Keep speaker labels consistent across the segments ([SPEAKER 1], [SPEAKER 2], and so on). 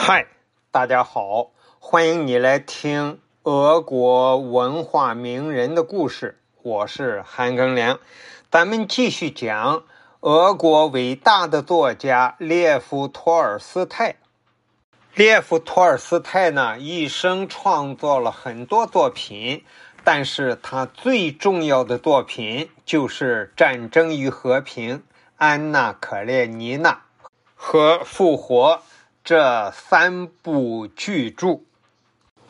[SPEAKER 1] 嗨，大家好，欢迎你来听俄国文化名人的故事。我是韩庚良，咱们继续讲俄国伟大的作家列夫·托尔斯泰。列夫·托尔斯泰呢，一生创作了很多作品，但是他最重要的作品就是《战争与和平》《安娜·可列尼娜》和《复活》。这三部巨著，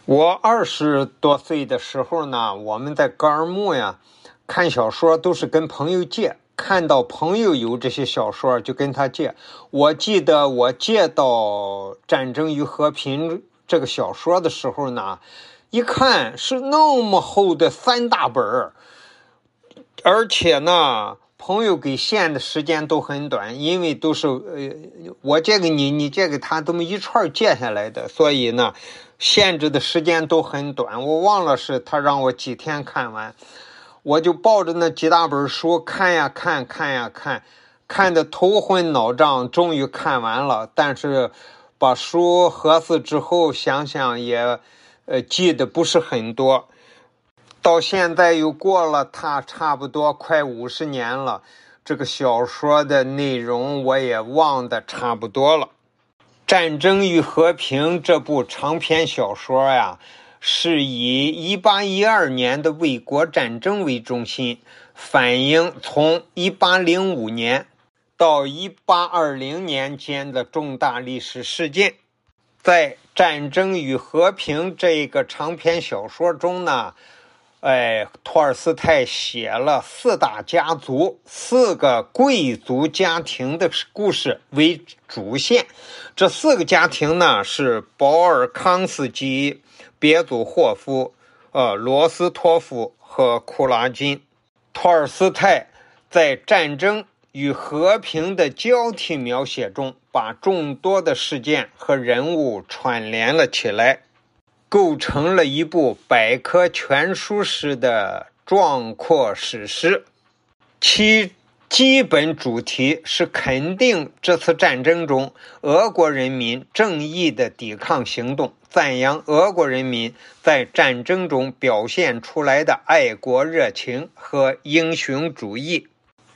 [SPEAKER 1] 我二十多岁的时候呢，我们在格尔木呀看小说，都是跟朋友借，看到朋友有这些小说就跟他借。我记得我借到《战争与和平》这个小说的时候呢，一看是那么厚的三大本儿，而且呢。朋友给限的时间都很短，因为都是呃，我借给你，你借给他，这么一串借下来的，所以呢，限制的时间都很短。我忘了是他让我几天看完，我就抱着那几大本书看呀看，看呀看，看的头昏脑胀，终于看完了。但是把书合死之后，想想也，呃，记得不是很多。到现在又过了他差不多快五十年了，这个小说的内容我也忘得差不多了。《战争与和平》这部长篇小说呀，是以一八一二年的卫国战争为中心，反映从一八零五年到一八二零年间的重大历史事件。在《战争与和平》这个长篇小说中呢。哎，托尔斯泰写了四大家族、四个贵族家庭的故事为主线。这四个家庭呢是保尔康斯基、别祖霍夫、呃罗斯托夫和库拉金。托尔斯泰在战争与和平的交替描写中，把众多的事件和人物串联了起来。构成了一部百科全书式的壮阔史诗，其基本主题是肯定这次战争中俄国人民正义的抵抗行动，赞扬俄国人民在战争中表现出来的爱国热情和英雄主义。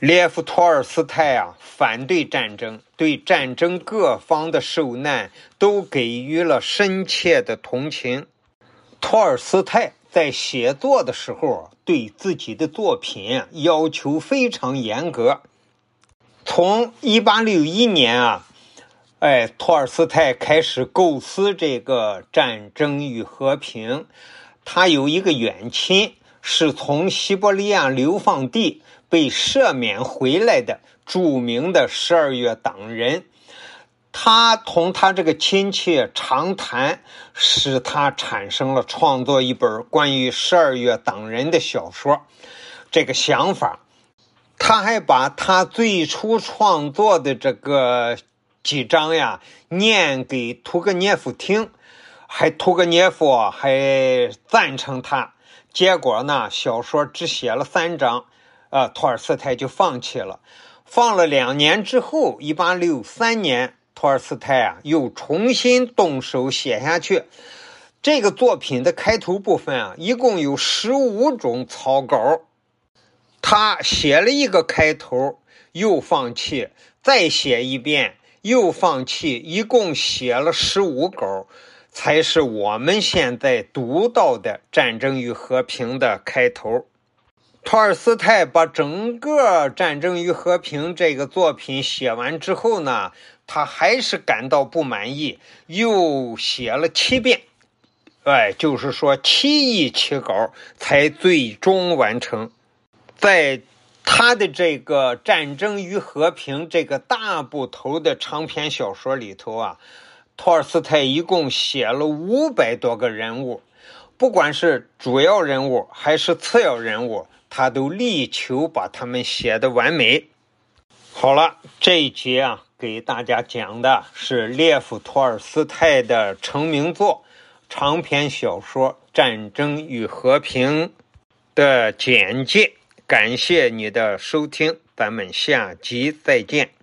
[SPEAKER 1] 列夫·托尔斯泰啊，反对战争，对战争各方的受难都给予了深切的同情。托尔斯泰在写作的时候，对自己的作品要求非常严格。从1861年啊，哎，托尔斯泰开始构思这个《战争与和平》，他有一个远亲，是从西伯利亚流放地。被赦免回来的著名的十二月党人，他同他这个亲戚长谈，使他产生了创作一本关于十二月党人的小说。这个想法，他还把他最初创作的这个几章呀念给屠格涅夫听，还屠格涅夫还赞成他。结果呢，小说只写了三章。啊，托尔斯泰就放弃了。放了两年之后，一八六三年，托尔斯泰啊又重新动手写下去。这个作品的开头部分啊，一共有十五种草稿。他写了一个开头，又放弃，再写一遍，又放弃，一共写了十五稿，才是我们现在读到的《战争与和平》的开头。托尔斯泰把整个《战争与和平》这个作品写完之后呢，他还是感到不满意，又写了七遍，哎，就是说七亿起稿才最终完成。在他的这个《战争与和平》这个大部头的长篇小说里头啊，托尔斯泰一共写了五百多个人物，不管是主要人物还是次要人物。他都力求把他们写的完美。好了，这一节啊，给大家讲的是列夫·托尔斯泰的成名作长篇小说《战争与和平》的简介。感谢你的收听，咱们下集再见。